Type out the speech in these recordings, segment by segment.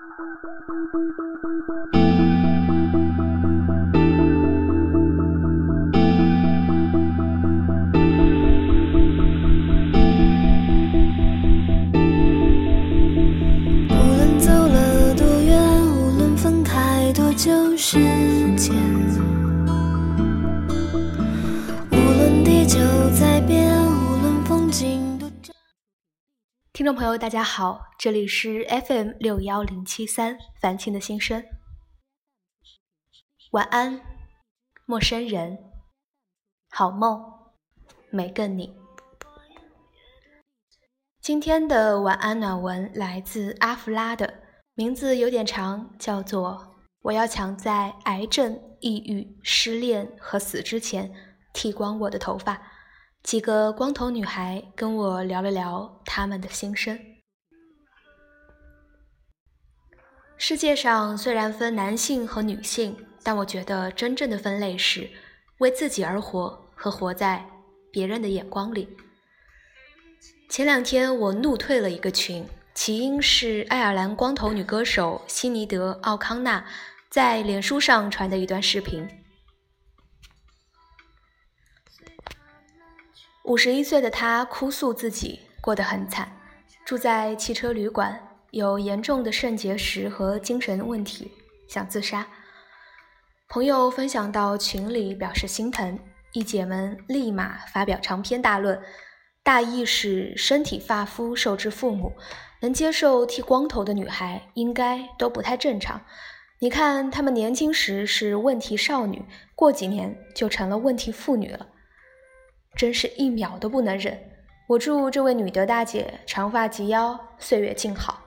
无论走了多远，无论分开多久时间，无论地球在变，无论风景都。听众朋友，大家好。这里是 FM 六幺零七三凡青的心声。晚安，陌生人，好梦，每个你。今天的晚安暖文来自阿弗拉的，名字有点长，叫做《我要抢在癌症、抑郁、失恋和死之前剃光我的头发》。几个光头女孩跟我聊了聊她们的心声。世界上虽然分男性和女性，但我觉得真正的分类是为自己而活和活在别人的眼光里。前两天我怒退了一个群，起因是爱尔兰光头女歌手希尼德·奥康纳在脸书上传的一段视频。五十一岁的她哭诉自己过得很惨，住在汽车旅馆，有严重的肾结石和精神问题，想自杀。朋友分享到群里表示心疼，一姐们立马发表长篇大论，大意是身体发肤受之父母，能接受剃光头的女孩应该都不太正常。你看她们年轻时是问题少女，过几年就成了问题妇女了。真是一秒都不能忍！我祝这位女德大姐长发及腰，岁月静好。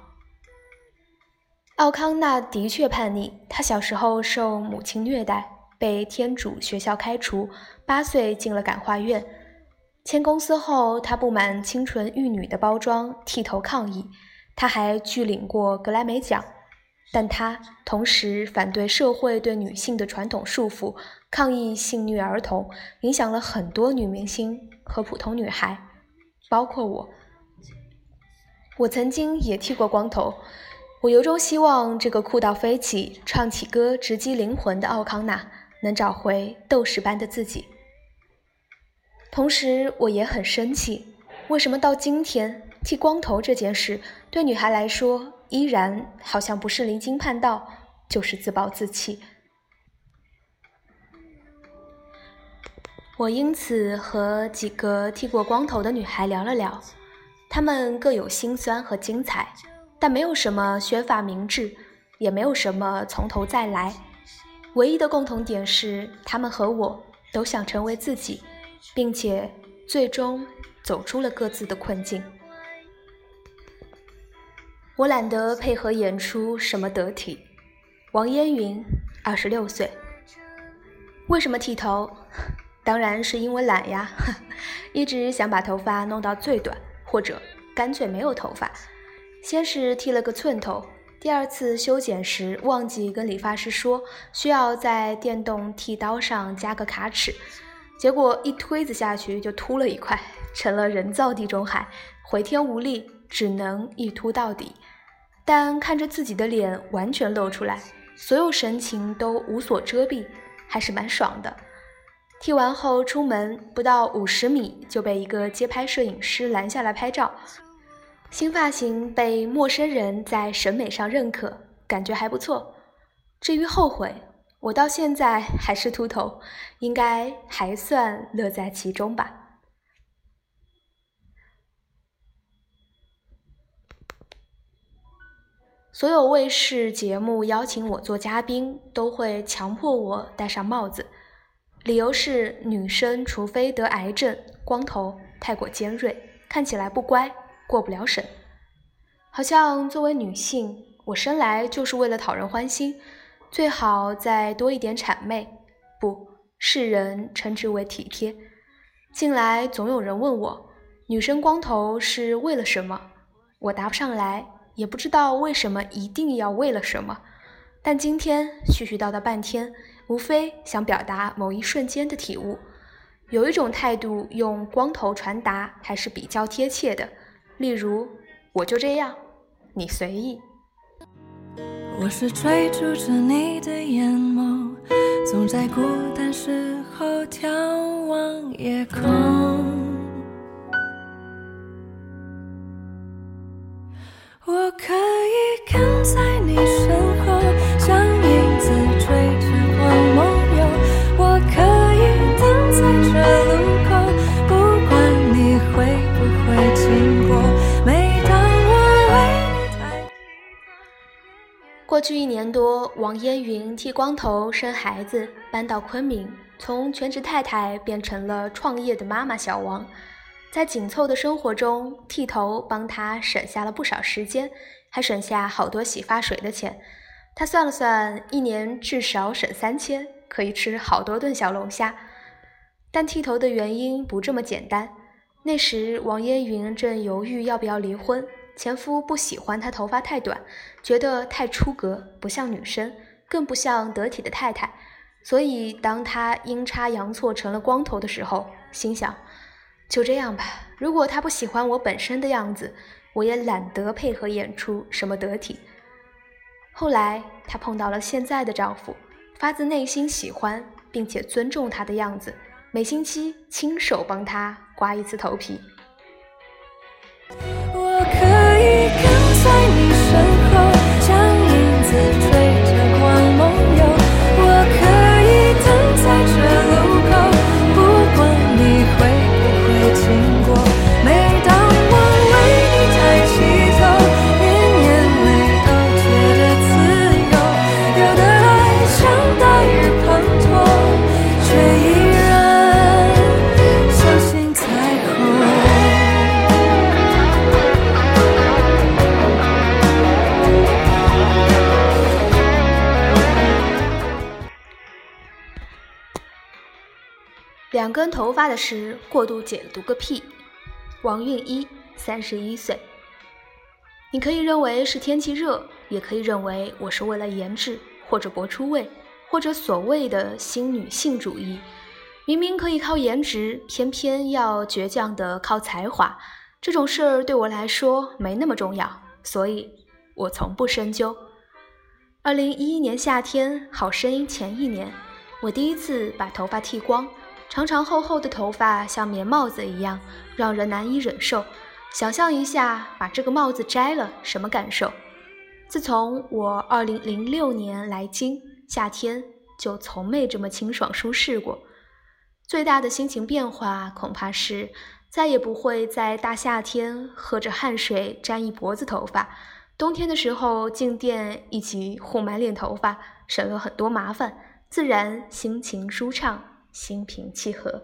奥康纳的确叛逆，他小时候受母亲虐待，被天主学校开除，八岁进了感化院。签公司后，他不满清纯玉女的包装，剃头抗议。他还拒领过格莱美奖，但他同时反对社会对女性的传统束缚。抗议性虐儿童，影响了很多女明星和普通女孩，包括我。我曾经也剃过光头，我由衷希望这个酷到飞起、唱起歌直击灵魂的奥康纳能找回斗士般的自己。同时，我也很生气，为什么到今天剃光头这件事对女孩来说依然好像不是离经叛道，就是自暴自弃。我因此和几个剃过光头的女孩聊了聊，她们各有辛酸和精彩，但没有什么学法明智，也没有什么从头再来。唯一的共同点是，他们和我都想成为自己，并且最终走出了各自的困境。我懒得配合演出什么得体。王嫣云，二十六岁。为什么剃头？当然是因为懒呀，一直想把头发弄到最短，或者干脆没有头发。先是剃了个寸头，第二次修剪时忘记跟理发师说，需要在电动剃刀上加个卡尺，结果一推子下去就秃了一块，成了人造地中海，回天无力，只能一秃到底。但看着自己的脸完全露出来，所有神情都无所遮蔽，还是蛮爽的。剃完后出门不到五十米就被一个街拍摄影师拦下来拍照，新发型被陌生人在审美上认可，感觉还不错。至于后悔，我到现在还是秃头，应该还算乐在其中吧。所有卫视节目邀请我做嘉宾，都会强迫我戴上帽子。理由是女生除非得癌症，光头太过尖锐，看起来不乖，过不了审。好像作为女性，我生来就是为了讨人欢心，最好再多一点谄媚，不，世人称之为体贴。近来总有人问我，女生光头是为了什么？我答不上来，也不知道为什么一定要为了什么。但今天絮絮叨叨半天。无非想表达某一瞬间的体悟，有一种态度用光头传达还是比较贴切的。例如，我就这样，你随意。我是追逐着你的眼眸，总在孤单时候眺望夜空。我可以跟在你身后，像过去一年多，王烟云剃光头、生孩子，搬到昆明，从全职太太变成了创业的妈妈小王。在紧凑的生活中，剃头帮她省下了不少时间，还省下好多洗发水的钱。她算了算，一年至少省三千，可以吃好多顿小龙虾。但剃头的原因不这么简单。那时，王烟云正犹豫要不要离婚，前夫不喜欢她头发太短，觉得太出格，不像女生，更不像得体的太太。所以，当她阴差阳错成了光头的时候，心想。就这样吧。如果他不喜欢我本身的样子，我也懒得配合演出什么得体。后来，她碰到了现在的丈夫，发自内心喜欢并且尊重她的样子，每星期亲手帮她刮一次头皮。两根头发的事，过度解读个屁。王韵一，三十一岁。你可以认为是天气热，也可以认为我是为了颜值或者博出位，或者所谓的新女性主义。明明可以靠颜值，偏偏要倔强的靠才华。这种事儿对我来说没那么重要，所以我从不深究。二零一一年夏天，好声音前一年，我第一次把头发剃光。长长厚厚的头发像棉帽子一样，让人难以忍受。想象一下，把这个帽子摘了，什么感受？自从我2006年来京，夏天就从没这么清爽舒适过。最大的心情变化，恐怕是再也不会在大夏天喝着汗水沾一脖子头发，冬天的时候进店一起糊满脸头发，省了很多麻烦，自然心情舒畅。心平气和。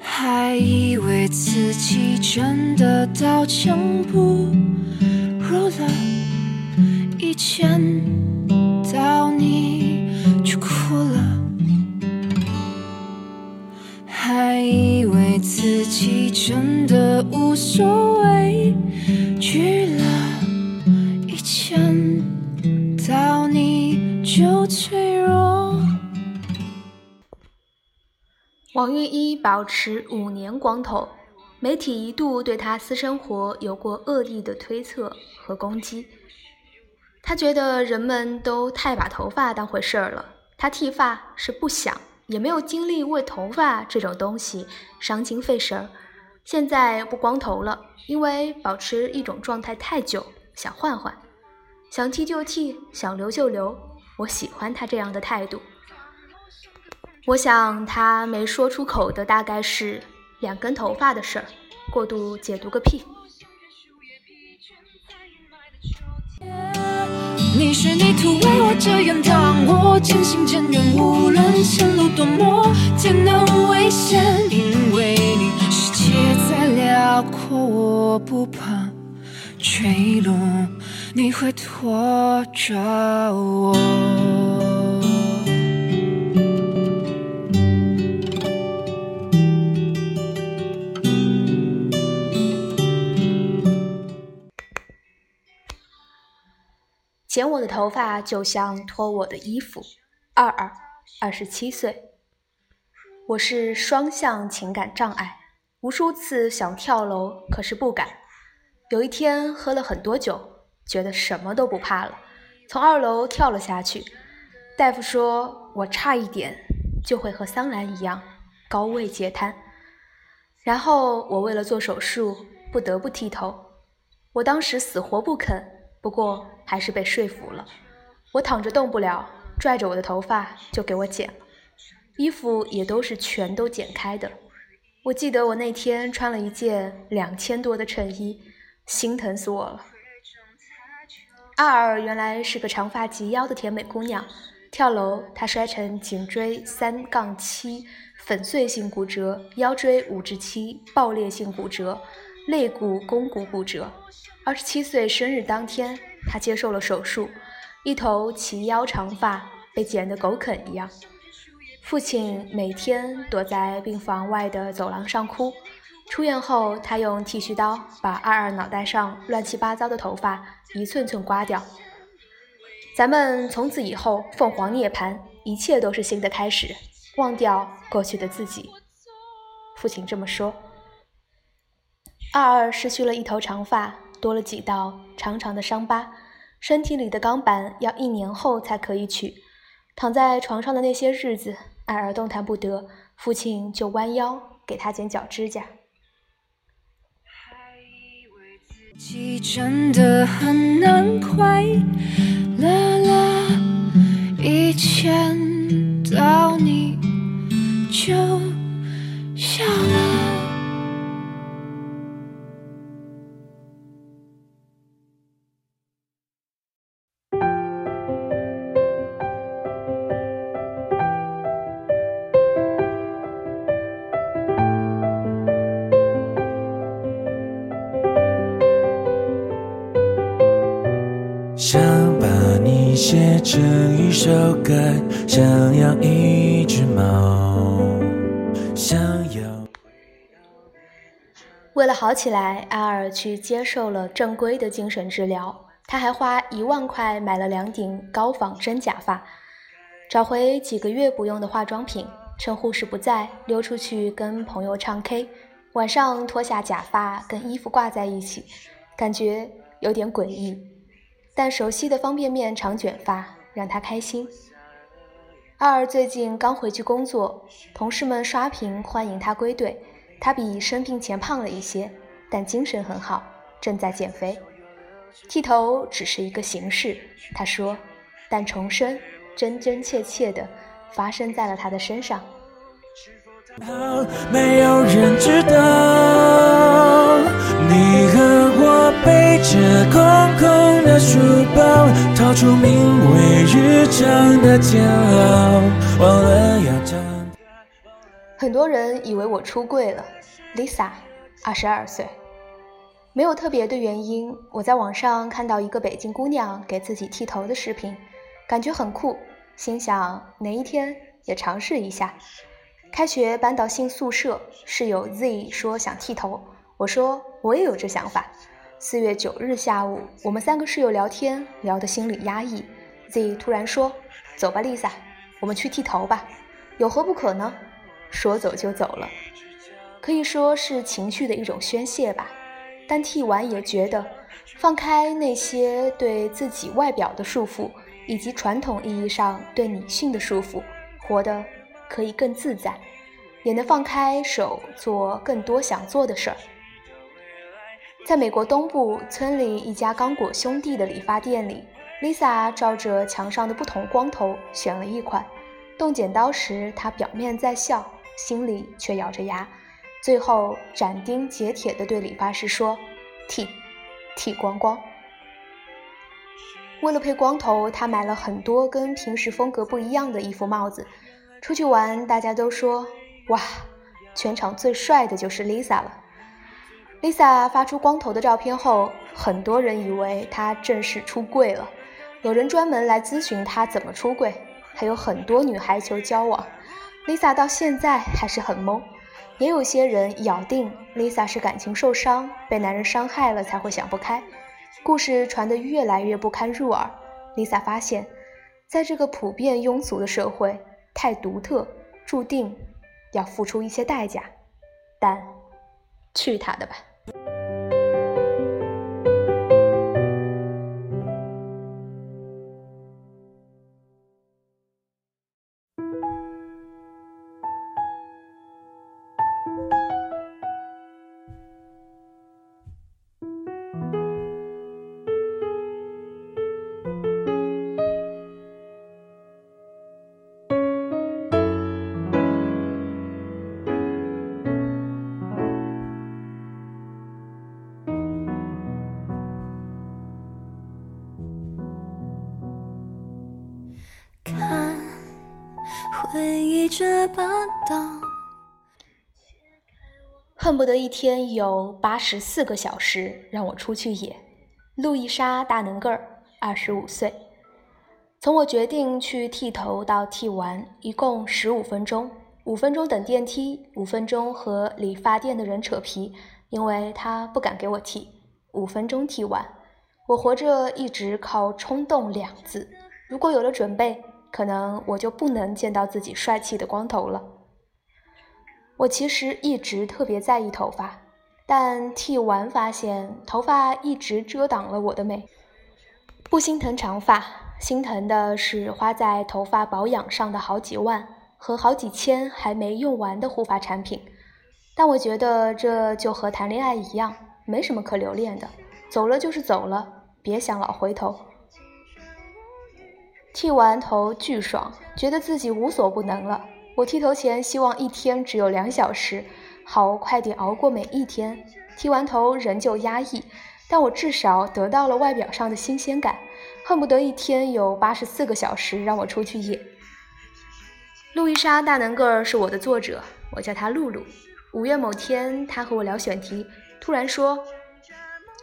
还以为自己真的刀枪不入了，一见自己真的无所谓，去了，一见到你就脆弱。王韵一保持五年光头，媒体一度对他私生活有过恶意的推测和攻击。他觉得人们都太把头发当回事儿了，他剃发是不想，也没有精力为头发这种东西伤筋费神儿。现在不光头了，因为保持一种状态太久，想换换，想剃就剃，想留就留。我喜欢他这样的态度。我想他没说出口的大概是两根头发的事儿，过度解读个屁。你是泥土为我遮掩，当我渐行渐远，无论前路多么艰难危险，因为你世界再辽阔，我不怕坠落，你会拖着我。《剪我的头发就像脱我的衣服。二二，二十七岁，我是双向情感障碍，无数次想跳楼，可是不敢。有一天喝了很多酒，觉得什么都不怕了，从二楼跳了下去。大夫说我差一点就会和桑兰一样高位截瘫。然后我为了做手术不得不剃头，我当时死活不肯。不过还是被说服了。我躺着动不了，拽着我的头发就给我剪了，衣服也都是全都剪开的。我记得我那天穿了一件两千多的衬衣，心疼死我了。二二原来是个长发及腰的甜美姑娘，跳楼她摔成颈椎三杠七粉碎性骨折，腰椎五至七爆裂性骨折，肋骨肱骨骨折。二十七岁生日当天，他接受了手术，一头齐腰长发被剪得狗啃一样。父亲每天躲在病房外的走廊上哭。出院后，他用剃须刀把二二脑袋上乱七八糟的头发一寸寸刮掉。咱们从此以后凤凰涅槃，一切都是新的开始，忘掉过去的自己。父亲这么说。二二失去了一头长发。多了几道长长的伤疤，身体里的钢板要一年后才可以取。躺在床上的那些日子，爱儿动弹不得，父亲就弯腰给他剪脚指甲。真的很难快乐了，一见到你就笑写成一首歌，想养一只猫，想要。为了好起来，阿尔去接受了正规的精神治疗。他还花一万块买了两顶高仿真假发，找回几个月不用的化妆品，趁护士不在，溜出去跟朋友唱 K。晚上脱下假发跟衣服挂在一起，感觉有点诡异。但熟悉的方便面长卷发让他开心。二最近刚回去工作，同事们刷屏欢迎他归队。他比生病前胖了一些，但精神很好，正在减肥。剃头只是一个形式，他说，但重生真真切切的发生在了他的身上。没有人知道，你和我背着日常的煎熬，忘了要长。很多人以为我出柜了，Lisa，二十二岁，没有特别的原因。我在网上看到一个北京姑娘给自己剃头的视频，感觉很酷，心想哪一天也尝试一下。开学搬到新宿舍，室友 Z 说想剃头，我说我也有这想法。四月九日下午，我们三个室友聊天，聊得心里压抑。Z 突然说：“走吧，Lisa，我们去剃头吧，有何不可呢？”说走就走了，可以说是情绪的一种宣泄吧。但剃完也觉得，放开那些对自己外表的束缚，以及传统意义上对女性的束缚，活得。可以更自在，也能放开手做更多想做的事儿。在美国东部村里一家刚果兄弟的理发店里，Lisa 照着墙上的不同光头选了一款。动剪刀时，她表面在笑，心里却咬着牙。最后斩钉截铁地对理发师说：“剃，剃光光。”为了配光头，她买了很多跟平时风格不一样的衣服、帽子。出去玩，大家都说哇，全场最帅的就是 Lisa 了。Lisa 发出光头的照片后，很多人以为她正式出柜了，有人专门来咨询她怎么出柜，还有很多女孩求交往。Lisa 到现在还是很懵，也有些人咬定 Lisa 是感情受伤，被男人伤害了才会想不开。故事传得越来越不堪入耳。，Lisa 发现，在这个普遍庸俗的社会，太独特，注定要付出一些代价。但，去他的吧！恨不得一天有八十四个小时让我出去野。路易莎·大能个儿，二十五岁。从我决定去剃头到剃完，一共十五分钟。五分钟等电梯，五分钟和理发店的人扯皮，因为他不敢给我剃。五分钟剃完，我活着一直靠冲动两字。如果有了准备。可能我就不能见到自己帅气的光头了。我其实一直特别在意头发，但剃完发现头发一直遮挡了我的美。不心疼长发，心疼的是花在头发保养上的好几万和好几千还没用完的护发产品。但我觉得这就和谈恋爱一样，没什么可留恋的，走了就是走了，别想老回头。剃完头巨爽，觉得自己无所不能了。我剃头前希望一天只有两小时，好快点熬过每一天。剃完头仍旧压抑，但我至少得到了外表上的新鲜感，恨不得一天有八十四个小时让我出去野。路易莎大能个儿是我的作者，我叫她露露。五月某天，她和我聊选题，突然说：“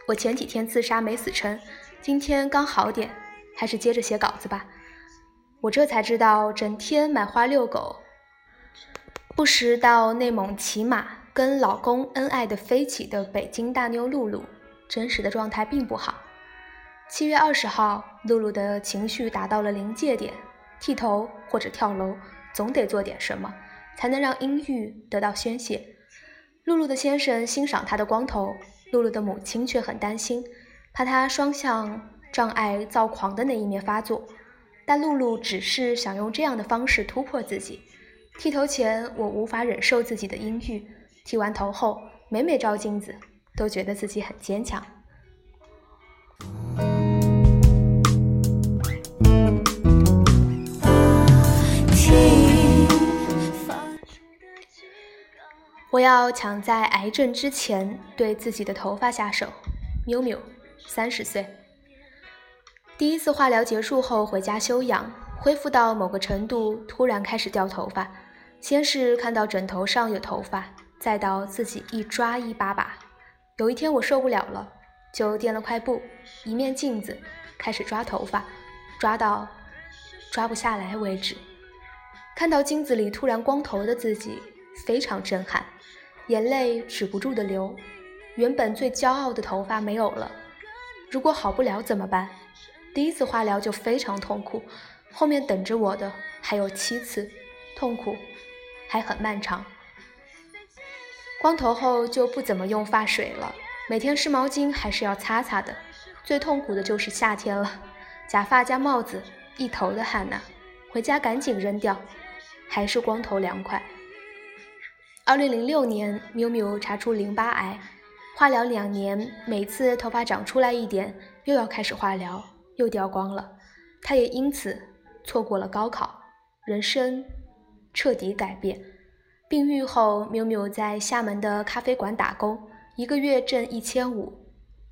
我前几天自杀没死成，今天刚好点，还是接着写稿子吧。”我这才知道，整天买花遛狗，不时到内蒙骑马，跟老公恩爱的飞起的北京大妞露露，真实的状态并不好。七月二十号，露露的情绪达到了临界点，剃头或者跳楼，总得做点什么，才能让阴郁得到宣泄。露露的先生欣赏她的光头，露露的母亲却很担心，怕她双向障碍躁狂的那一面发作。但露露只是想用这样的方式突破自己。剃头前，我无法忍受自己的阴郁；剃完头后，每每照镜子，都觉得自己很坚强。我要抢在癌症之前对自己的头发下手。miu miu，三十岁。第一次化疗结束后回家休养，恢复到某个程度，突然开始掉头发。先是看到枕头上有头发，再到自己一抓一把把。有一天我受不了了，就垫了块布，一面镜子，开始抓头发，抓到抓不下来为止。看到镜子里突然光头的自己，非常震撼，眼泪止不住的流。原本最骄傲的头发没有了，如果好不了怎么办？第一次化疗就非常痛苦，后面等着我的还有七次，痛苦还很漫长。光头后就不怎么用发水了，每天湿毛巾还是要擦擦的。最痛苦的就是夏天了，假发加帽子一头的汗呐，回家赶紧扔掉，还是光头凉快。二零零六年，缪缪查出淋巴癌，化疗两年，每次头发长出来一点，又要开始化疗。又掉光了，他也因此错过了高考，人生彻底改变。病愈后，缪缪在厦门的咖啡馆打工，一个月挣一千五。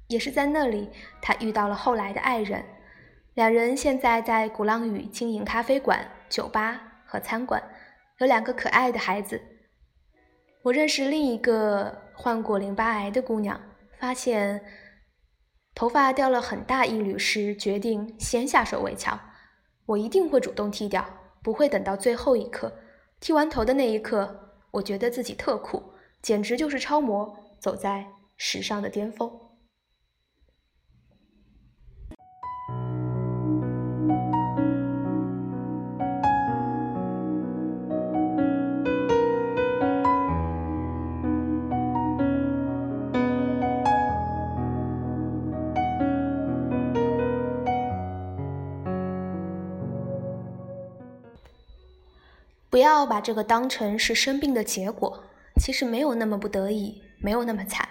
也是在那里，他遇到了后来的爱人，两人现在在鼓浪屿经营咖啡馆、酒吧和餐馆，有两个可爱的孩子。我认识另一个患过淋巴癌的姑娘，发现。头发掉了很大一缕时，决定先下手为强。我一定会主动剃掉，不会等到最后一刻。剃完头的那一刻，我觉得自己特酷，简直就是超模，走在时尚的巅峰。不要把这个当成是生病的结果，其实没有那么不得已，没有那么惨。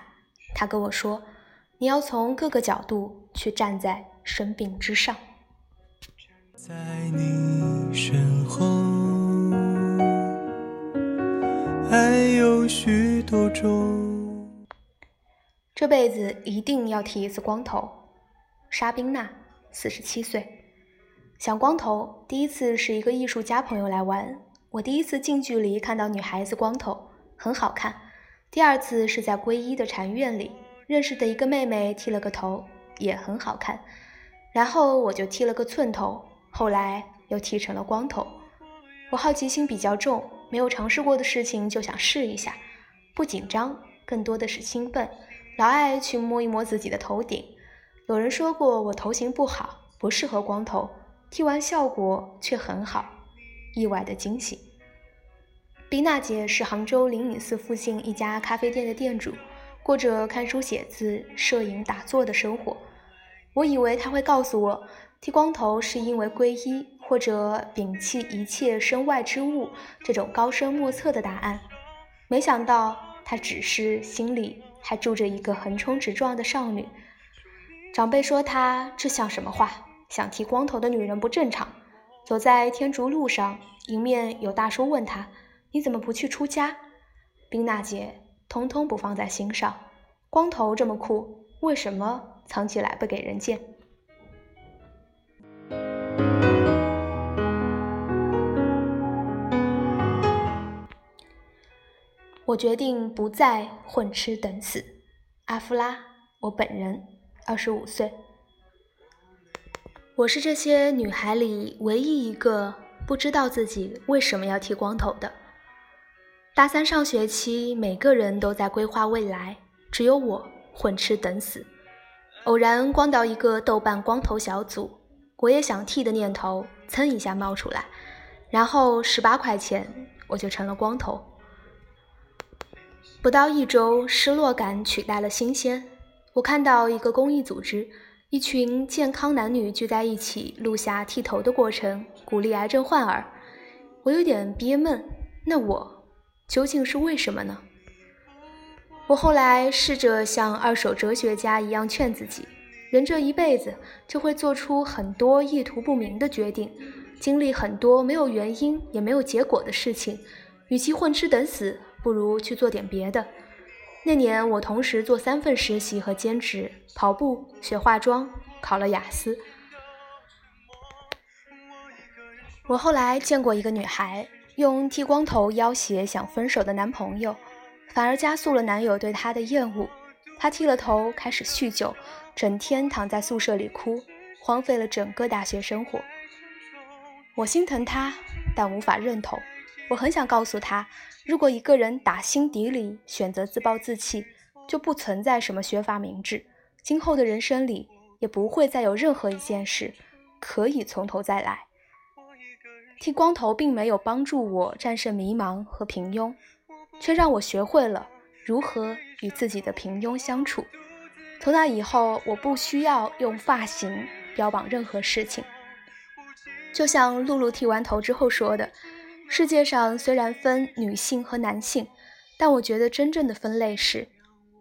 他跟我说，你要从各个角度去站在生病之上。在你身后，还有许多种。这辈子一定要剃一次光头。沙宾娜，四十七岁，想光头。第一次是一个艺术家朋友来玩。我第一次近距离看到女孩子光头，很好看。第二次是在皈依的禅院里认识的一个妹妹剃了个头，也很好看。然后我就剃了个寸头，后来又剃成了光头。我好奇心比较重，没有尝试过的事情就想试一下，不紧张，更多的是兴奋，老爱去摸一摸自己的头顶。有人说过我头型不好，不适合光头，剃完效果却很好。意外的惊喜。冰娜姐是杭州灵隐寺附近一家咖啡店的店主，过着看书写字、摄影打坐的生活。我以为她会告诉我，剃光头是因为皈依或者摒弃一切身外之物这种高深莫测的答案。没想到她只是心里还住着一个横冲直撞的少女。长辈说她这像什么话？想剃光头的女人不正常。走在天竺路上，迎面有大叔问他：“你怎么不去出家？”冰娜姐通通不放在心上。光头这么酷，为什么藏起来不给人见？我决定不再混吃等死。阿夫拉，我本人，二十五岁。我是这些女孩里唯一一个不知道自己为什么要剃光头的。大三上学期，每个人都在规划未来，只有我混吃等死。偶然逛到一个豆瓣光头小组，我也想剃的念头噌一下冒出来，然后十八块钱我就成了光头。不到一周，失落感取代了新鲜。我看到一个公益组织。一群健康男女聚在一起，录下剃头的过程，鼓励癌症患儿。我有点憋闷，那我究竟是为什么呢？我后来试着像二手哲学家一样劝自己：人这一辈子就会做出很多意图不明的决定，经历很多没有原因也没有结果的事情。与其混吃等死，不如去做点别的。那年，我同时做三份实习和兼职：跑步、学化妆、考了雅思。我后来见过一个女孩，用剃光头要挟想分手的男朋友，反而加速了男友对她的厌恶。她剃了头，开始酗酒，整天躺在宿舍里哭，荒废了整个大学生活。我心疼她，但无法认同。我很想告诉他。如果一个人打心底里选择自暴自弃，就不存在什么学法明智，今后的人生里也不会再有任何一件事可以从头再来。剃光头并没有帮助我战胜迷茫和平庸，却让我学会了如何与自己的平庸相处。从那以后，我不需要用发型标榜任何事情。就像露露剃完头之后说的。世界上虽然分女性和男性，但我觉得真正的分类是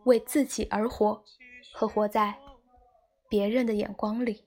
为自己而活和活在别人的眼光里。